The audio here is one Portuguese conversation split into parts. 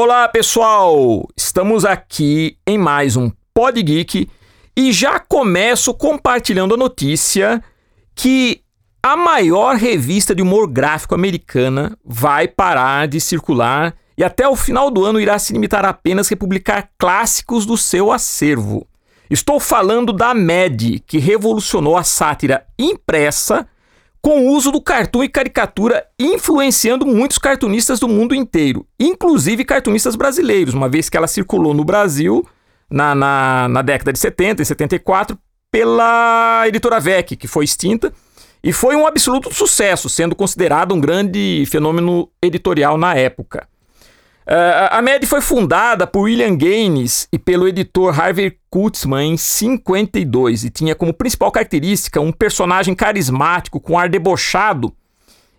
Olá, pessoal! Estamos aqui em mais um Pod Geek e já começo compartilhando a notícia que a maior revista de humor gráfico americana vai parar de circular e até o final do ano irá se limitar apenas a publicar clássicos do seu acervo. Estou falando da MED, que revolucionou a sátira impressa com o uso do cartoon e caricatura influenciando muitos cartunistas do mundo inteiro, inclusive cartunistas brasileiros, uma vez que ela circulou no Brasil na, na, na década de 70 e 74 pela editora VEC, que foi extinta, e foi um absoluto sucesso, sendo considerado um grande fenômeno editorial na época. Uh, a MED foi fundada por William Gaines e pelo editor Harvey Kurtzman em 52 e tinha como principal característica um personagem carismático com ar debochado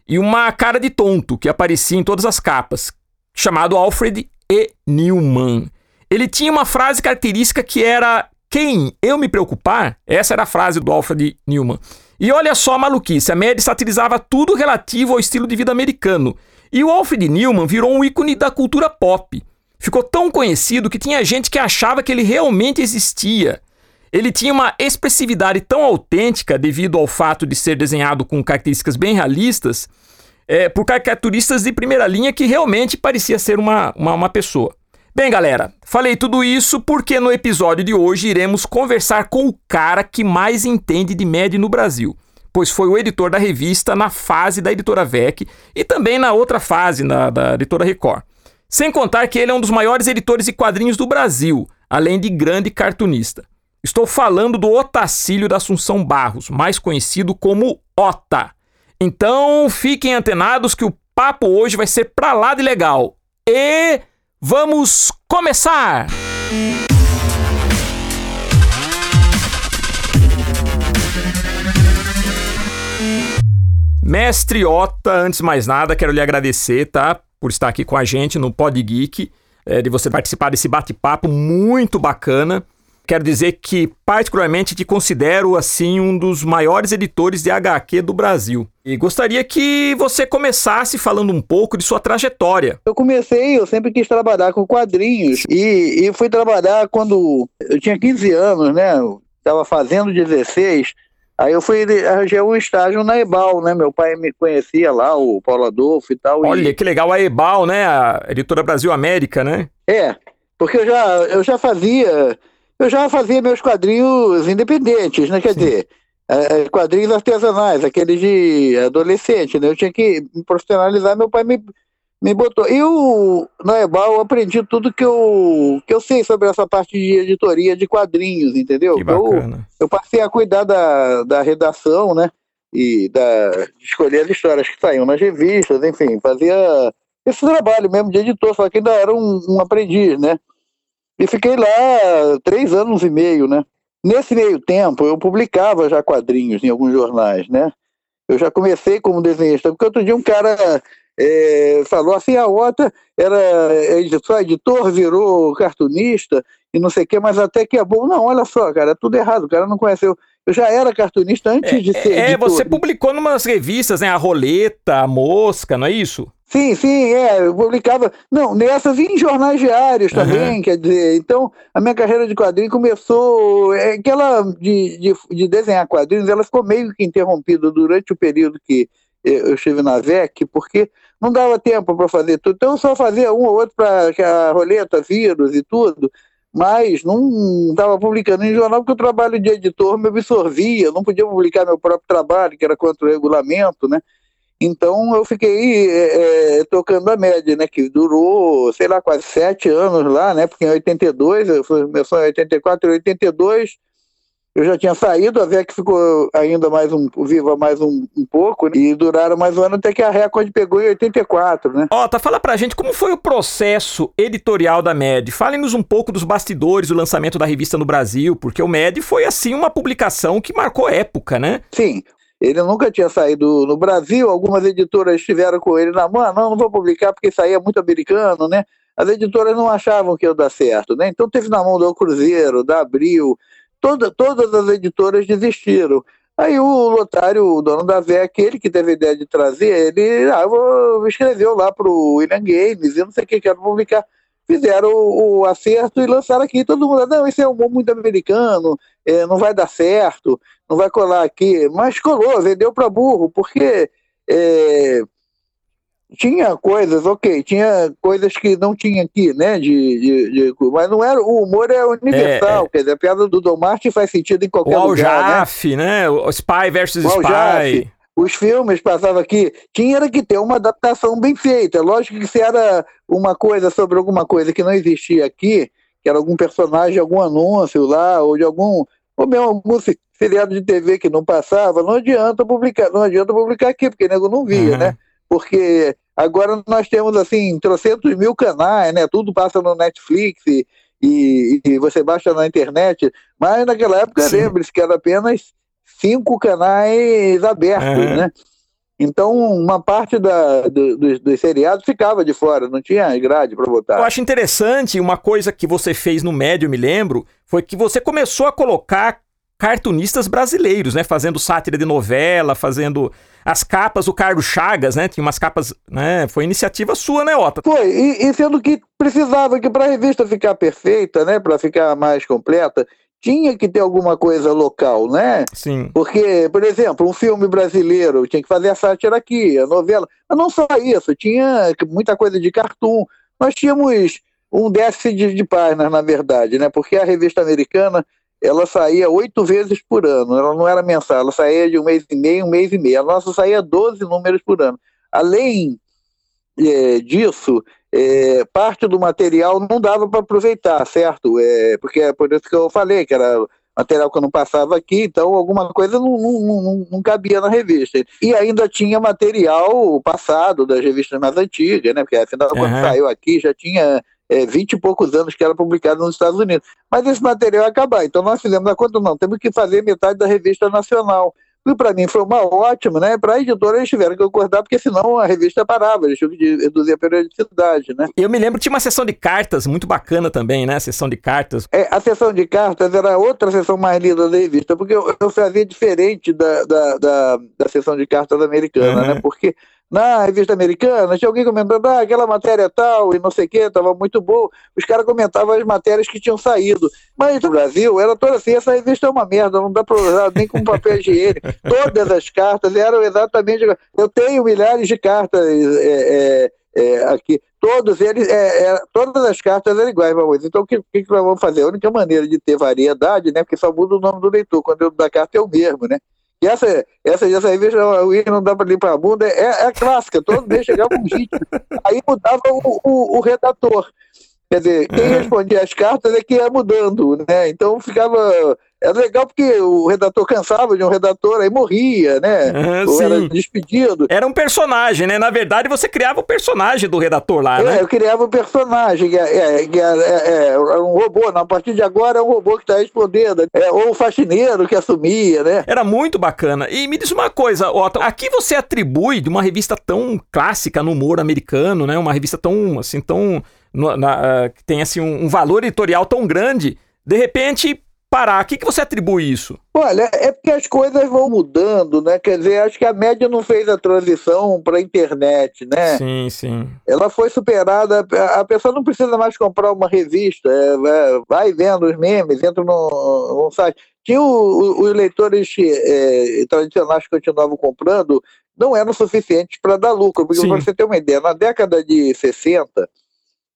e uma cara de tonto que aparecia em todas as capas, chamado Alfred E. Newman. Ele tinha uma frase característica que era quem eu me preocupar? Essa era a frase do Alfred Newman. E olha só a maluquice, a MED satirizava tudo relativo ao estilo de vida americano e o Alfred Newman virou um ícone da cultura pop. Ficou tão conhecido que tinha gente que achava que ele realmente existia. Ele tinha uma expressividade tão autêntica devido ao fato de ser desenhado com características bem realistas, é, por caricaturistas de primeira linha que realmente parecia ser uma, uma, uma pessoa. Bem, galera, falei tudo isso porque no episódio de hoje iremos conversar com o cara que mais entende de média no Brasil pois foi o editor da revista na fase da editora VEC e também na outra fase, na, da editora Record. Sem contar que ele é um dos maiores editores de quadrinhos do Brasil, além de grande cartunista. Estou falando do Otacílio da Assunção Barros, mais conhecido como Ota. Então fiquem antenados que o papo hoje vai ser pra lá de legal. E vamos começar! Mestre Ota, antes de mais nada, quero lhe agradecer, tá? Por estar aqui com a gente no Pod Geek, é, de você participar desse bate-papo muito bacana. Quero dizer que, particularmente, te considero, assim, um dos maiores editores de HQ do Brasil. E gostaria que você começasse falando um pouco de sua trajetória. Eu comecei, eu sempre quis trabalhar com quadrinhos. E, e fui trabalhar quando eu tinha 15 anos, né? Estava fazendo 16 Aí eu fui arranjar um estágio na Ebal, né? Meu pai me conhecia lá, o Paulo Adolfo e tal. Olha, e... que legal, a Ebal, né? A editora Brasil América, né? É, porque eu já, eu já fazia, eu já fazia meus quadrinhos independentes, né? Quer Sim. dizer, é, é, quadrinhos artesanais, aqueles de adolescente, né? Eu tinha que me profissionalizar, meu pai me me botou. Eu, na EBAL, eu aprendi tudo que eu, que eu sei sobre essa parte de editoria de quadrinhos, entendeu? Que bacana. Eu, eu passei a cuidar da, da redação, né? E da, de escolher as histórias que saíam nas revistas, enfim, fazia esse trabalho mesmo de editor, só que ainda era um, um aprendiz, né? E fiquei lá três anos e meio, né? Nesse meio tempo, eu publicava já quadrinhos em alguns jornais, né? Eu já comecei como desenhista, porque outro dia um cara é, falou assim, a outra era editor, editor, virou cartunista e não sei o que, mas até que é bom. Não, olha só, cara, é tudo errado, o cara não conheceu. Eu já era cartunista antes é, de ser É, editor. você publicou numas revistas, né, a Roleta, a Mosca, não é isso? Sim, sim, é, eu publicava, não, nessas e em jornais diários também, uhum. quer dizer, então a minha carreira de quadrinho começou, é, aquela de, de, de desenhar quadrinhos, ela ficou meio que interrompida durante o período que eu estive na VEC, porque não dava tempo para fazer tudo. Então eu só fazia um ou outro para a roleta, vírus e tudo, mas não estava publicando em jornal porque o trabalho de editor me absorvia, não podia publicar meu próprio trabalho, que era contra o regulamento, né? Então eu fiquei é, é tocando a média, né? Que durou, sei lá, quase sete anos lá, né? Porque em 82, eu fui, começou em 84 e 82, eu já tinha saído, a VEC ficou ainda mais um, viva mais um, um pouco, né? e duraram mais um ano até que a Record pegou em 84, né? Ó, tá, fala pra gente como foi o processo editorial da MED. Falem-nos um pouco dos bastidores do lançamento da revista no Brasil, porque o MED foi, assim, uma publicação que marcou época, né? Sim, ele nunca tinha saído no Brasil, algumas editoras estiveram com ele na mão, ah, não, não vou publicar porque saía muito americano, né? As editoras não achavam que ia dar certo, né? Então teve na mão do Cruzeiro, da Abril, toda, todas as editoras desistiram. Aí o Lotário, o dono da VEC, ele que teve a ideia de trazer, ele ah, escreveu lá para o William Games, eu não sei o que, quero publicar. fizeram o, o, acerto e lançaram aqui. Todo mundo, não, esse é um humor muito americano, é, não vai dar certo, não vai colar aqui. Mas colou, vendeu para burro, porque é, tinha coisas, ok, tinha coisas que não tinha aqui, né? De, de, de mas não era. O humor é universal, é, é. quer dizer, a piada do Dom Martin faz sentido em qualquer o lugar. Aljaf, né? né? O Spy versus o Spy. Aljaf os filmes passavam aqui, tinha que ter uma adaptação bem feita. Lógico que se era uma coisa sobre alguma coisa que não existia aqui, que era algum personagem, algum anúncio lá, ou de algum, ou mesmo algum seriado de TV que não passava, não adianta publicar, não adianta publicar aqui, porque nego não via, uhum. né? Porque agora nós temos assim, trocentos mil canais, né? Tudo passa no Netflix e, e, e você baixa na internet, mas naquela época lembre-se que era apenas cinco canais abertos, uhum. né? Então, uma parte da, do, dos, dos seriados ficava de fora, não tinha grade para botar. Eu acho interessante, uma coisa que você fez no médio, me lembro, foi que você começou a colocar cartunistas brasileiros, né? Fazendo sátira de novela, fazendo as capas, o Carlos Chagas, né? Tinha umas capas, né? Foi iniciativa sua, né, Otto? Foi, e, e sendo que precisava que para a revista ficar perfeita, né? Para ficar mais completa, tinha que ter alguma coisa local, né? Sim. Porque, por exemplo, um filme brasileiro tinha que fazer a sátira aqui, a novela. Mas não só isso, tinha muita coisa de cartoon. Nós tínhamos um déficit de, de páginas, na verdade, né? Porque a revista americana ela saía oito vezes por ano, ela não era mensal, ela saía de um mês e meio, um mês e meio. A nossa saía 12 números por ano. Além é, disso, é, parte do material não dava para aproveitar, certo? É, porque é por isso que eu falei que era material que eu não passava aqui, então alguma coisa não, não, não, não cabia na revista. E ainda tinha material passado das revistas mais antigas, né? Porque afinal, uhum. quando saiu aqui já tinha é, 20 e poucos anos que era publicado nos Estados Unidos. Mas esse material ia acabar. Então nós fizemos a conta, não, temos que fazer metade da revista nacional. E para mim foi uma ótima, né? Para a editora eles tiveram que acordar, porque senão a revista parava, eles tinham que reduzir a periodicidade, né? Eu me lembro que tinha uma sessão de cartas muito bacana também, né? A sessão de cartas. É, a sessão de cartas era outra sessão mais linda da revista, porque eu, eu fazia diferente da, da, da, da sessão de cartas americana, uhum. né? Porque na revista americana, tinha alguém comentando, ah, aquela matéria tal e não sei o que, estava muito boa. Os caras comentavam as matérias que tinham saído. Mas no Brasil era toda assim, essa revista é uma merda, não dá para usar nem com papel higiênico. Todas as cartas eram exatamente. Eu tenho milhares de cartas é, é, é, aqui. Todos eles, é, é, todas as cartas eram iguais, vamos. Então, o que, que, nós vamos fazer? A única maneira de ter variedade, né? Porque só muda o nome do leitor. Quando eu da carta é o mesmo, né? E essa, essa, essa revista, o I não dá para limpar a bunda, é, é clássica, todo mês chegava um hit. Aí mudava o, o, o redator. Quer dizer, quem uhum. respondia as cartas é que ia mudando, né? Então ficava era legal porque o redator cansava de um redator, aí morria, né? Uhum, Ou era despedido. Era um personagem, né? Na verdade, você criava o personagem do redator lá, é, né? eu criava o personagem, que é, é, é, é um robô. Não, a partir de agora é um robô que está respondendo. É, ou o faxineiro que assumia, né? Era muito bacana. E me diz uma coisa, Otto, aqui você atribui de uma revista tão clássica no humor americano, né? Uma revista tão, assim, tão... Na, na, uh, que tem, assim, um, um valor editorial tão grande, de repente parar. A que, que você atribui isso? Olha, é porque as coisas vão mudando, né? Quer dizer, acho que a média não fez a transição para a internet, né? Sim, sim. Ela foi superada. A pessoa não precisa mais comprar uma revista, é, é vai vendo os memes, entra no, no site. Tinha o, os leitores é, tradicionais que continuavam comprando, não eram suficientes para dar lucro. Porque, para você ter uma ideia, na década de 60,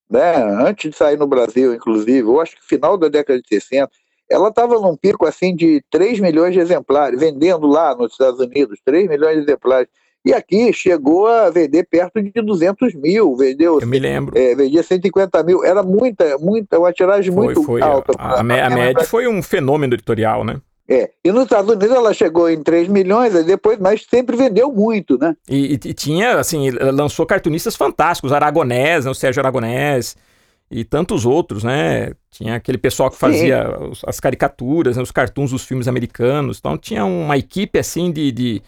né, antes de sair no Brasil, inclusive, eu acho que final da década de 60, ela estava num pico assim de 3 milhões de exemplares, vendendo lá nos Estados Unidos, 3 milhões de exemplares. E aqui chegou a vender perto de 200 mil, vendeu. Eu me lembro. É, vendia 150 mil, era muita, muita, uma tiragem foi, muito foi. alta. A, a, a média foi um fenômeno editorial, né? É, e nos Estados Unidos ela chegou em 3 milhões, depois, mas sempre vendeu muito, né? E, e, tinha, assim, lançou cartunistas fantásticos, Aragonés, né, o Sérgio Aragonés, e tantos outros, né? Tinha aquele pessoal que fazia as caricaturas, né? os cartoons dos filmes americanos. Então tinha uma equipe assim de, de...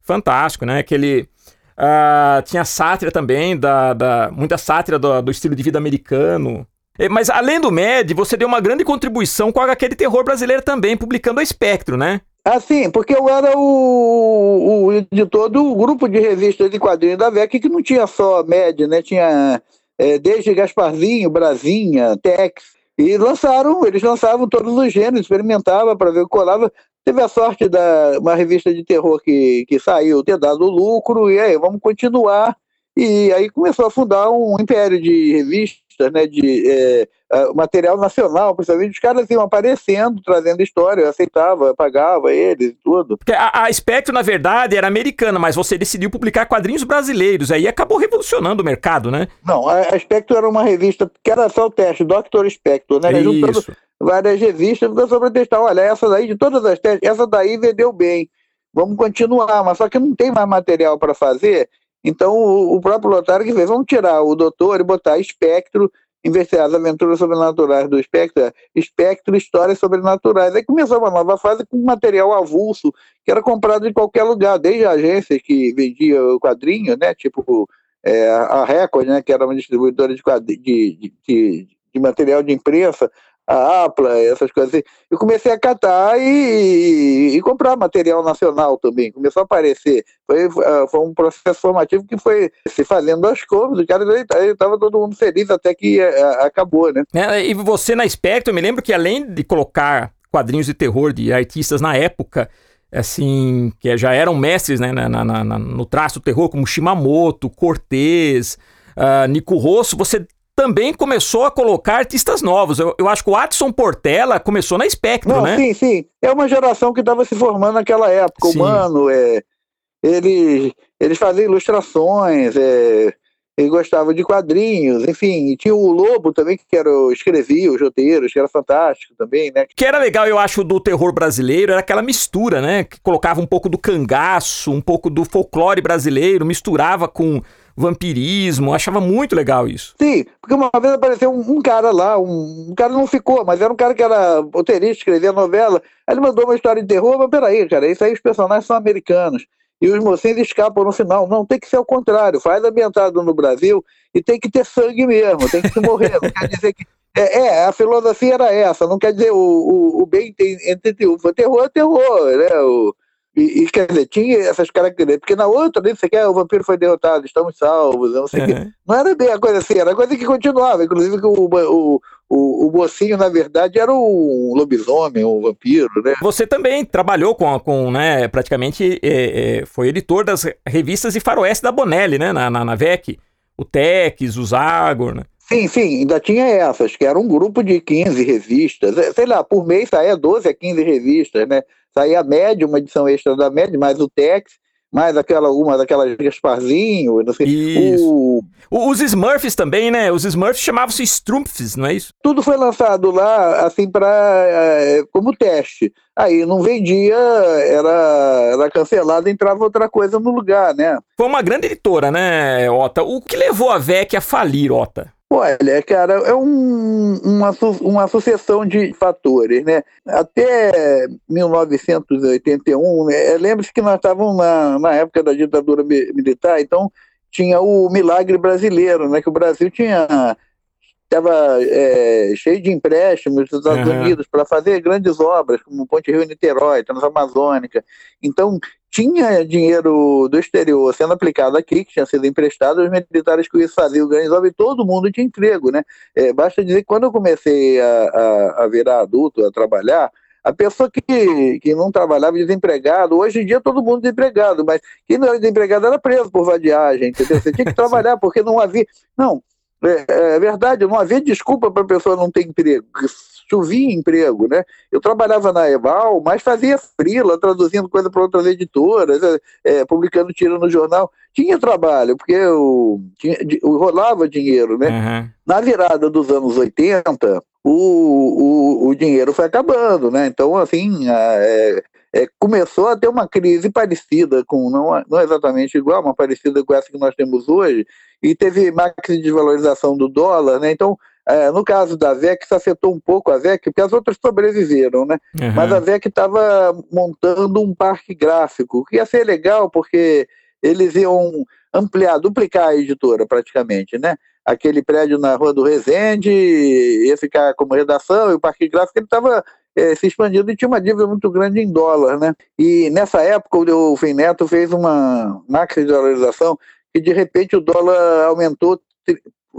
fantástico, né? Aquele uh, tinha sátira também da, da muita sátira do, do, estilo de vida americano. Mas além do MED, você deu uma grande contribuição com aquele terror brasileiro também, publicando a Espectro, né? Ah, sim, porque eu era o, o editor do grupo de revistas de quadrinhos da VEC, que não tinha só MED, né? Tinha é, desde Gasparzinho, Brasinha, Tex, e lançaram, eles lançavam todos os gêneros, experimentavam para ver o que colava. Teve a sorte da uma revista de terror que, que saiu ter dado lucro, e aí vamos continuar. E aí começou a fundar um império de revistas, né, de é, material nacional, principalmente os caras iam aparecendo, trazendo história, eu aceitava, pagava eles e tudo. A, a Spectro, na verdade, era americana, mas você decidiu publicar quadrinhos brasileiros, aí acabou revolucionando o mercado, né? Não, a, a era uma revista que era só o teste, Dr. Spectro, né? Isso. Várias revistas, só para testar, olha, essa daí, de todas as testes, essa daí vendeu bem, vamos continuar, mas só que não tem mais material para fazer, então o, próprio Lotário que fez, vamos tirar o doutor e botar espectro, em de as aventuras sobrenaturais do espectro, é espectro, histórias sobrenaturais. Aí começou uma nova fase com material avulso, que era comprado em qualquer lugar, desde agências que vendia o quadrinho, né, tipo é, a Record, né, que era uma distribuidora de, de, de, de material de imprensa, a Apla, essas coisas assim. Eu comecei a catar e, e, comprar material nacional também. Começou a aparecer. Foi, ah, foi um processo formativo que foi se fazendo aos cômodos. Cara, estava todo mundo feliz até que é, acabou, né? É, e você na Spectrum, eu me lembro que além de colocar quadrinhos de terror de artistas na época, assim, que já eram mestres né, na, na, na, no traço do terror, como Shimamoto, Cortez, uh, Nico Rosso, você também começou a colocar artistas novos. Eu, eu acho que o Adson Portela começou na Spectrum, Não, né? Sim, sim. É uma geração que estava se formando naquela época. Sim. O Mano, é, eles, eles faziam ilustrações, é, ele gostava de quadrinhos, enfim, e tinha o Lobo também, que era, escrevia os roteiros, que era fantástico também, né? Que era legal, eu acho, do terror brasileiro, era aquela mistura, né? Que colocava um pouco do cangaço, um pouco do folclore brasileiro, misturava com vampirismo. Achava muito legal isso. Sim, porque uma vez apareceu um, um cara lá, um, um, cara não ficou, mas era um cara que era roteirista, escrevia novela. Aí ele mandou uma história de terror, mas peraí, cara, isso aí os personagens são americanos. E os mocinhos escapam no final. Não, tem que ser o contrário. Faz ambientado no Brasil e tem que ter sangue mesmo, tem que se morrer. não quer dizer que. É, é, a filosofia era essa, não quer dizer o, o, o bem entre triunfo. Terror é terror, né? O, e, e, quer dizer, tinha essas características, porque na outra, nem você quer, o vampiro foi derrotado, estamos salvos, não sei o uhum. Não era bem a coisa assim, era a coisa que continuava. Inclusive, que o, o, o, o mocinho, na verdade, era um lobisomem, um vampiro, né? Você também trabalhou com, com né, praticamente, é, é, foi editor das revistas de faroeste da Bonelli, né, na, na, na VEC. O Tex, o Zagor, né? Sim, sim, ainda tinha essas, que era um grupo de 15 revistas, é, sei lá, por mês saía 12 a 15 revistas, né? Saía a média, uma edição extra da média, mais o Tex, mais aquela, uma daquelas Gasparzinho, não sei. Isso. O... Os Smurfs também, né? Os Smurfs chamavam-se Strumpfs, não é isso? Tudo foi lançado lá, assim, para é, como teste. Aí não vendia, era, era cancelado, entrava outra coisa no lugar, né? Foi uma grande editora, né, Ota? O que levou a VEC a falir, Ota? Olha, cara, é um, uma, uma sucessão de fatores, né? Até 1981, né, lembre-se que nós estávamos na, na época da ditadura militar, então tinha o milagre brasileiro, né? Que o Brasil tinha estava é, cheio de empréstimos dos Estados uhum. Unidos para fazer grandes obras, como Ponte Rio-Niterói, Transamazônica. Então, tinha dinheiro do exterior sendo aplicado aqui, que tinha sido emprestado, os militares que isso faziam grandes obras, e todo mundo tinha emprego. Né? É, basta dizer que quando eu comecei a, a, a virar adulto, a trabalhar, a pessoa que, que não trabalhava desempregado, hoje em dia todo mundo desempregado, mas quem não era desempregado era preso por vadiagem, entendeu? Você tinha que trabalhar porque não havia. Não, é, é, verdade, não havia desculpa para a pessoa não ter emprego, chovia emprego, né? Eu trabalhava na Eval, mas fazia frila, traduzindo coisa para outras editoras, é, é, publicando tiro no jornal. Tinha trabalho, porque eu, tinha, eu rolava dinheiro, né? Uhum. Na virada dos anos 80, o, o, o dinheiro foi acabando, né? Então, assim, é, é, começou a ter uma crise parecida com, não, não exatamente igual, mas parecida com essa que nós temos hoje, e teve de desvalorização do dólar, né? Então, é, no caso da VEC, isso afetou um pouco a VEC, porque as outras sobreviveram, né? Uhum. Mas a VEC estava montando um parque gráfico, que ia ser legal, porque eles iam ampliar, duplicar a editora praticamente, né? Aquele prédio na Rua do Resende ia ficar como redação, e o parque gráfico ele estava é, se expandindo e tinha uma dívida muito grande em dólar, né? E nessa época o Fim Neto fez uma máxima de valorização e de repente o dólar aumentou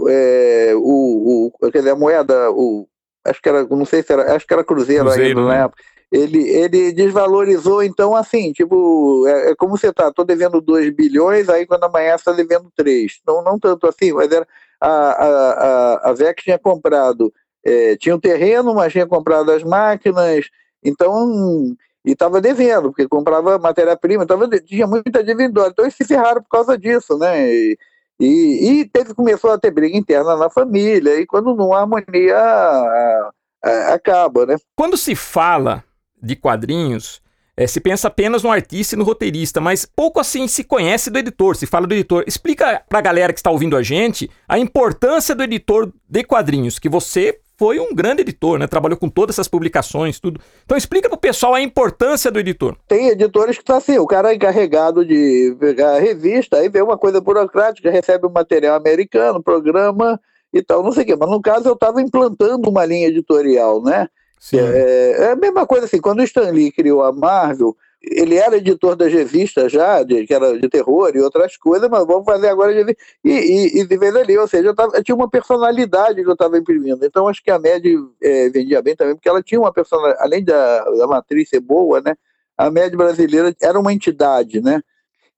é, o, o, quer dizer, a moeda, o, acho que era, não sei se era, acho que era Cruzeiro, Cruzeiro ainda né? na época. Ele, ele desvalorizou, então, assim, tipo, é, é como você tá, tô devendo 2 bilhões, aí quando amanhã você tá devendo 3. Não, não tanto assim, mas era, a, a, a, a VEC tinha comprado, é, tinha um terreno, mas tinha comprado as máquinas, então, e estava devendo, porque comprava matéria-prima, tinha muita dívida, então eles se ferraram por causa disso, né? E, e, e teve, começou a ter briga interna na família, e quando não há harmonia, a, a, acaba, né? Quando se fala de quadrinhos, é, se pensa apenas no artista e no roteirista, mas pouco assim se conhece do editor, se fala do editor. Explica para a galera que está ouvindo a gente a importância do editor de quadrinhos, que você foi um grande editor, né? Trabalhou com todas essas publicações, tudo. Então explica para o pessoal a importância do editor. Tem editores que tá assim, o cara é encarregado de pegar a revista, aí vê uma coisa burocrática, recebe um material americano, programa e tal, não sei o quê. Mas no caso eu estava implantando uma linha editorial, né? É, é, a mesma coisa assim, quando o Stan Lee criou a Marvel, ele era editor das revistas já, de, que era de terror e outras coisas, mas vamos fazer agora de e, e, e de vez ali, ou seja, eu, tava, eu tinha uma personalidade que eu estava imprimindo. Então acho que a média é, vendia bem também, porque ela tinha uma personalidade, além da, da matriz ser boa, né? A média brasileira era uma entidade, né?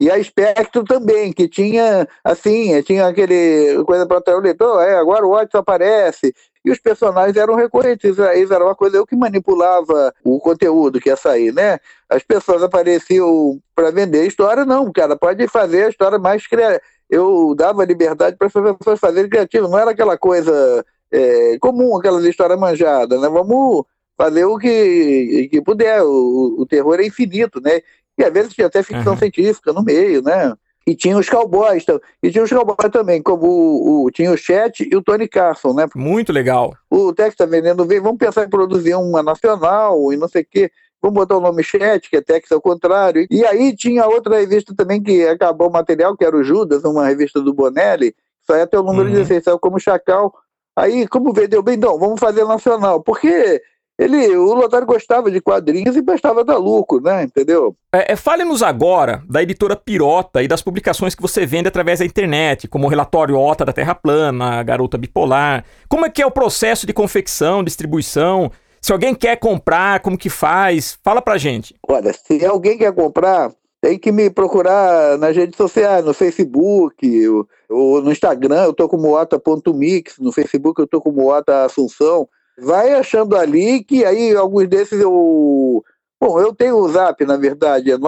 E a Spectro também, que tinha, assim, tinha aquele coisa para o leitor, é, agora o Watson aparece, e os personagens eram recorrentes, isso era uma coisa eu que manipulava o conteúdo que ia sair, né? As pessoas apareciam para vender a história, não, cara, pode fazer a história mais criativa. Eu dava liberdade para as pessoas fazerem criativo, não era aquela coisa é, comum, aquelas histórias manjadas, né? Vamos fazer o que, que puder, o, o terror é infinito, né? E às vezes tinha até ficção uhum. científica no meio, né? E tinha os cowboys, então, e tinha os cowboys também, como o, o, tinha o Chet e o Tony Carson, né? Muito legal. O Tex tá vendendo bem, vamos pensar em produzir uma nacional e não sei o quê. Vamos botar o nome Chet, que é Tex ao contrário. E aí tinha outra revista também que acabou o material, que era o Judas, uma revista do Bonelli, só ia ter o número uhum. 16, saiu como Chacal. Aí, como vendeu bem, não, vamos fazer nacional. Porque ele, o Lotário gostava de quadrinhos e gostava da lucro, né? Entendeu? É, é, Fale-nos agora da editora Pirota e das publicações que você vende através da internet, como o relatório OTA da Terra Plana, a Garota Bipolar. Como é que é o processo de confecção, distribuição? Se alguém quer comprar, como que faz? Fala pra gente. Olha, se alguém quer comprar, tem que me procurar nas redes sociais, no Facebook, ou, ou no Instagram, eu tô como ota.mix, no Facebook eu tô como ota Assunção vai achando ali que aí alguns desses eu. Bom, eu tenho o zap, na verdade, é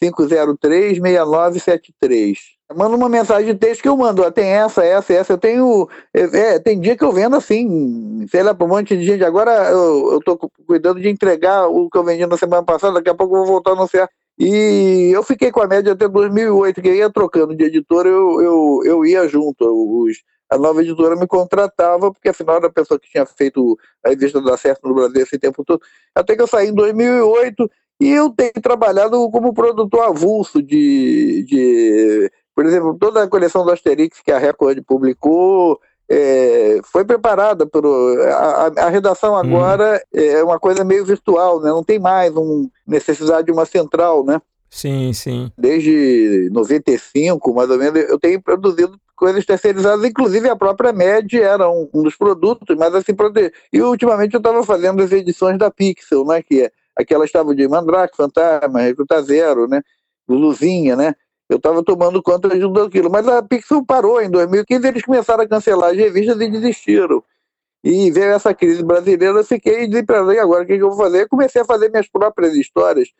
995036973. Manda uma mensagem de texto que eu mando, ó, tem essa, essa, essa. Eu tenho. É, é, tem dia que eu vendo assim, sei lá, para um monte de gente. Agora eu, eu tô cuidando de entregar o que eu vendi na semana passada, daqui a pouco eu vou voltar a anunciar. E eu fiquei com a média até 2008, que ia trocando de editor, eu, eu, eu ia junto. Os, a nova editora me contratava, porque afinal era a pessoa que tinha feito a revista da Certo no Brasil esse tempo todo. Até que eu saí em 2008 e eu tenho trabalhado como produtor avulso de, de por exemplo, toda a coleção do Asterix que a Record publicou, é, foi preparada por a, a redação uhum. agora hum. é uma coisa meio virtual, né? Não tem mais um, necessidade de uma central, né? Sim, sim. Desde 95, mais ou menos, eu tenho produzido coisas terceirizadas, inclusive a própria MED era um, um dos produtos, mas assim, e ultimamente eu estava fazendo as edições da Pixel, né, que é, aquelas estavam de Mandrake, Fantasma, Recruta Zero, né, Luzinha, né, eu estava tomando conta de tudo aquilo, mas a Pixel parou em 2015, eles começaram a cancelar as revistas e desistiram. E veio essa crise brasileira, eu fiquei desesperado, e agora o que, eu vou fazer? Eu comecei a fazer minhas próprias histórias,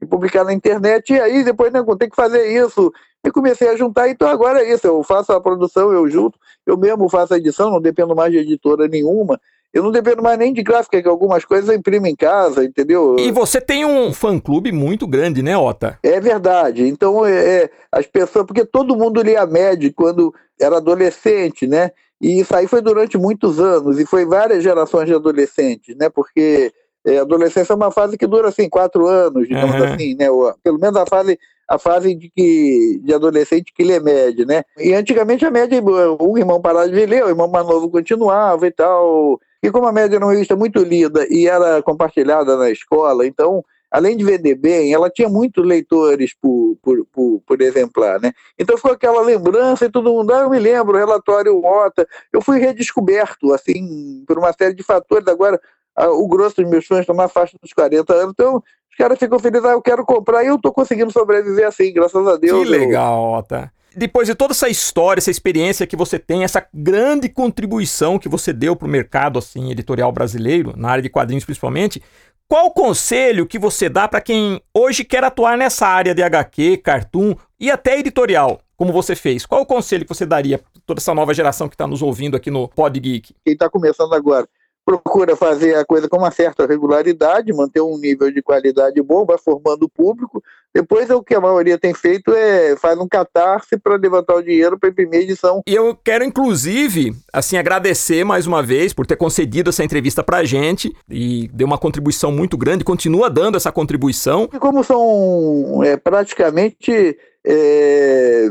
e publicar na internet, e aí depois né, tem que fazer isso. E comecei a juntar, então agora é isso, eu faço a produção, eu junto, eu mesmo faço a edição, não dependo mais de editora nenhuma, eu não dependo mais nem de gráfica, que algumas coisas eu imprimo em casa, entendeu? E você tem um fã-clube muito grande, né, Ota? É verdade. Então, é, é, as pessoas... Porque todo mundo lia Mad quando era adolescente, né? E isso aí foi durante muitos anos, e foi várias gerações de adolescentes, né? Porque é, adolescência é uma fase que dura assim quatro anos, digamos uhum. assim, né? Pelo menos a fase a fase de que de adolescente que lê média, né? E antigamente a média um irmão parava de ler, o irmão mais novo continuava e tal. E como a média era uma revista muito lida e era compartilhada na escola, então além de vender bem, ela tinha muitos leitores por, por, por, por exemplar, né? Então ficou aquela lembrança e todo mundo, ah, eu me lembro, o relatório Mota, eu fui redescoberto, assim, por uma série de fatores, agora o grosso dos meus fãs estão na faixa dos 40 anos, então os caras ficam felizes, ah, eu quero comprar, e eu estou conseguindo sobreviver assim, graças a Deus. Que legal, Ota depois de toda essa história, essa experiência que você tem, essa grande contribuição que você deu para o mercado assim editorial brasileiro, na área de quadrinhos principalmente, qual o conselho que você dá para quem hoje quer atuar nessa área de HQ, cartoon e até editorial, como você fez? Qual o conselho que você daria para toda essa nova geração que está nos ouvindo aqui no Pod Geek? Quem está começando agora, procura fazer a coisa com uma certa regularidade, manter um nível de qualidade bom, vai formando o público. Depois, o que a maioria tem feito é faz um catarse para levantar o dinheiro para imprimir edição. E eu quero, inclusive, assim, agradecer mais uma vez por ter concedido essa entrevista para a gente e deu uma contribuição muito grande, continua dando essa contribuição. E como são é, praticamente é,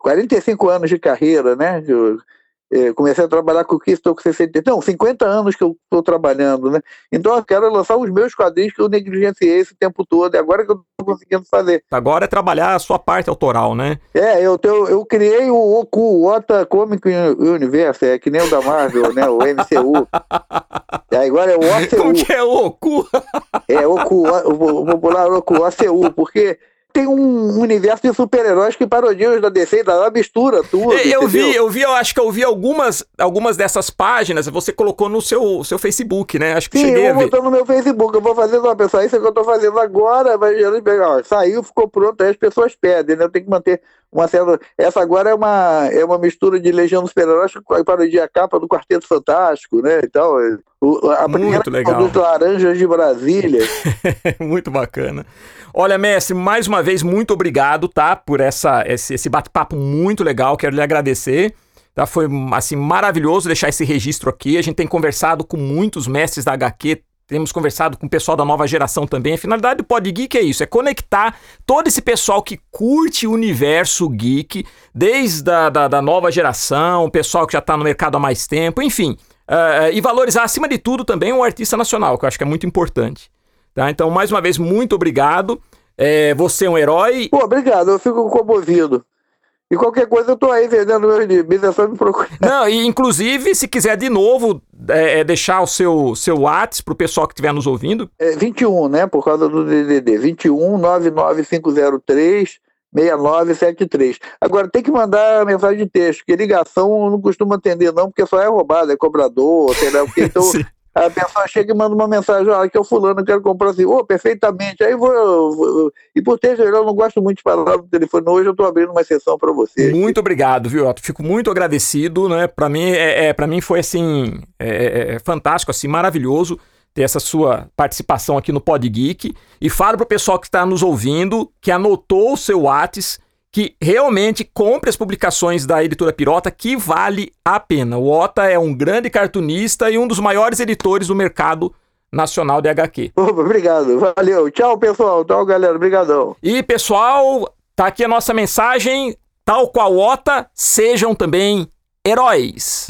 45 anos de carreira, né? É, comecei a trabalhar com o que estou com 60, não, 50 anos que eu estou trabalhando, né? Então eu quero lançar os meus quadrinhos que eu negligenciei esse tempo todo, e agora que eu estou conseguindo fazer. Agora é trabalhar a sua parte autoral, né? É, eu, eu, eu criei o Oku, o Ota Comic Universe, é que nem o da Marvel, né? O MCU. E agora é o OCU. Como que é o Oku? é, Oku, o popular Oku, OCU, porque tem um universo de super-heróis que parodiam os da DC e da mistura tudo. Eu, eu vi, eu vi, eu acho que eu vi algumas, algumas dessas páginas, você colocou no seu, seu Facebook, né? Acho que Sim, cheguei eu ver. botou no meu Facebook, eu vou fazer uma pessoa, isso é que eu tô fazendo agora, vai pegar, saiu, ficou pronto, aí as pessoas pedem, né? Eu tenho que manter uma certa. Essa agora é uma, é uma mistura de Legião dos Super-Heróis com parodia a capa do Quarteto Fantástico, né? Então, o, a Muito legal. dos Laranjas de Brasília. Muito bacana. Olha, mestre, mais uma vez, muito obrigado, tá? Por essa, esse, esse bate-papo muito legal. Quero lhe agradecer. Tá? Foi, assim, maravilhoso deixar esse registro aqui. A gente tem conversado com muitos mestres da HQ, temos conversado com o pessoal da nova geração também. A finalidade do Pod Geek é isso: é conectar todo esse pessoal que curte o universo geek, desde a da, da nova geração, o pessoal que já está no mercado há mais tempo, enfim. Uh, e valorizar, acima de tudo, também o artista nacional, que eu acho que é muito importante. Tá? Então, mais uma vez, muito obrigado. É, você é um herói. Pô, obrigado, eu fico comovido. E qualquer coisa eu tô aí vendendo meus livros, é só me procurar. Não, e inclusive, se quiser de novo é, é deixar o seu, seu WhatsApp pro pessoal que estiver nos ouvindo. É 21, né? Por causa do DDD. 21 99503 6973. Agora, tem que mandar mensagem de texto, porque ligação eu não costumo atender, não, porque só é roubado, é cobrador, sei lá, porque então a pessoa chega e manda uma mensagem, olha, que é o fulano, quero comprar assim, ô, oh, perfeitamente, aí vou, vou, e por ter eu não gosto muito de falar no telefone, hoje eu estou abrindo uma sessão para você. Muito obrigado, viu, Otto, fico muito agradecido, né, para mim, é, é para mim foi, assim, é, é, é, fantástico, assim, maravilhoso ter essa sua participação aqui no Pod Geek, e falo pro pessoal que está nos ouvindo, que anotou o seu WhatsApp, que realmente compre as publicações da editora Pirota, que vale a pena. O Ota é um grande cartunista e um dos maiores editores do mercado nacional de HQ. Obrigado, valeu. Tchau, pessoal. Tchau, galera. Obrigadão. E, pessoal, tá aqui a nossa mensagem. Tal qual Ota, sejam também heróis.